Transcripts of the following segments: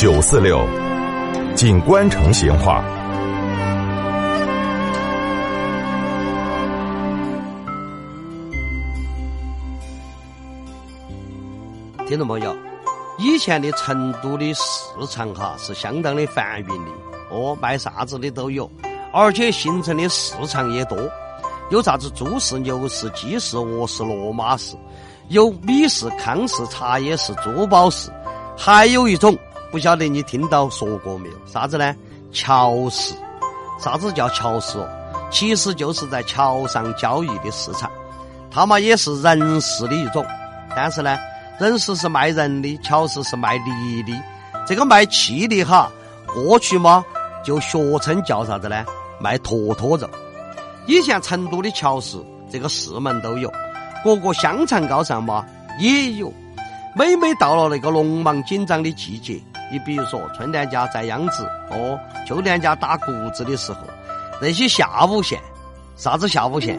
九四六，锦官城闲话。听众朋友，以前的成都的市场哈是相当的繁荣的。哦，卖啥子的都有，而且形成的市场也多，有啥子猪市、牛市、鸡市、鹅市、骡马市，有米市、糠市、茶叶市、珠宝市，还有一种不晓得你听到说过没有？啥子呢？桥市。啥子叫桥市哦？其实就是在桥上交易的市场，它嘛也是人事的一种，但是呢。人事是卖人的，桥市是卖力的。这个卖气的哈，过去嘛就学称叫啥子呢？卖坨坨肉。以前成都的桥市，这个市门都有，各个香肠高上嘛也有。每每到了那个农忙紧张的季节，你比如说春天家摘秧子，哦，秋天家打谷子的时候，那些下午线，啥子下午线？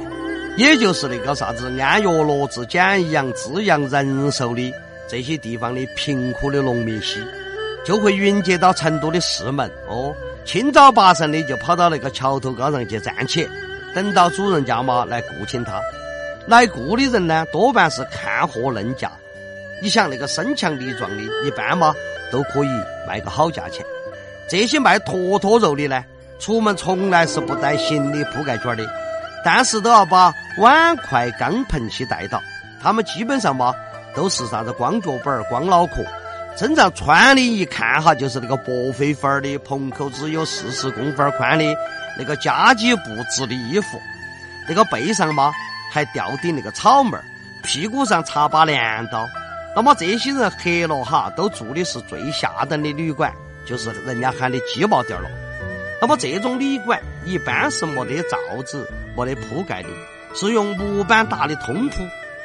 也就是那个啥子安岳、罗子、简阳、资阳、仁寿的这些地方的贫苦的农民些，就会云集到成都的市门哦，清早八晨的就跑到那个桥头高上去站起，等到主人家嘛来雇请他。来雇的人呢，多半是看货论价。你想那个身强力壮的，一般嘛都可以卖个好价钱。这些卖坨坨肉的呢，出门从来是不带行李铺盖卷的。但是都要把碗筷缸盆去带到，他们基本上嘛都是啥子光脚板儿、光脑壳，身上穿的一看哈就是那个薄飞帆儿的棚口只有四十公分宽的那个夹脊布织的衣服，那个背上嘛还吊顶那个草帽，屁股上插把镰刀。那么这些人黑了哈，都住的是最下等的旅馆，就是人家喊的鸡毛店了。那么这种旅馆一般是没得罩子、没得铺盖的，是用木板搭的通铺。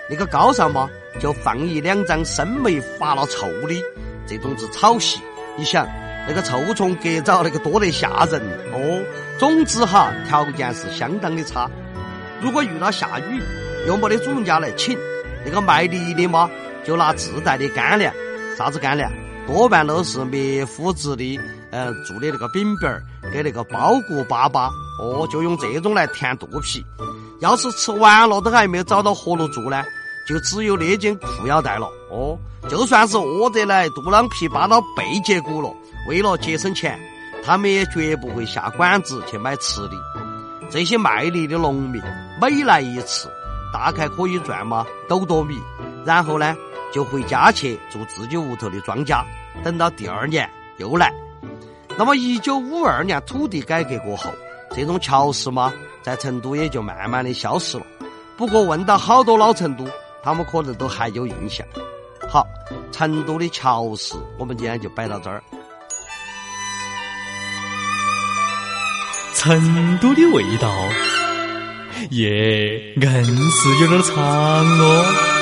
那个高上嘛，就放一两张生霉发了臭的这种是草席。你想，那个臭虫隔着那个多得吓人哦。总之哈，条件是相当的差。如果遇到下雨，又没得主人家来请，那个卖梨的嘛，就拿自带的干粮。啥子干粮？多半都是灭肤质的。嗯，做的那个饼饼儿，给那个包谷粑粑，哦，就用这种来填肚皮。要是吃完了都还没有找到活路做呢，就只有那件裤腰带了。哦，就算是饿得来，肚囊皮扒到背脊骨了，为了节省钱，他们也绝不会下馆子去买吃的。这些卖力的农民，每来一次，大概可以赚嘛斗多米，然后呢，就回家去做自己屋头的庄稼，等到第二年又来。那么，一九五二年土地改革过后，这种桥市嘛，在成都也就慢慢的消失了。不过，问到好多老成都，他们可能都还有印象。好，成都的桥市，我们今天就摆到这儿。成都的味道，耶，硬是有点长哦。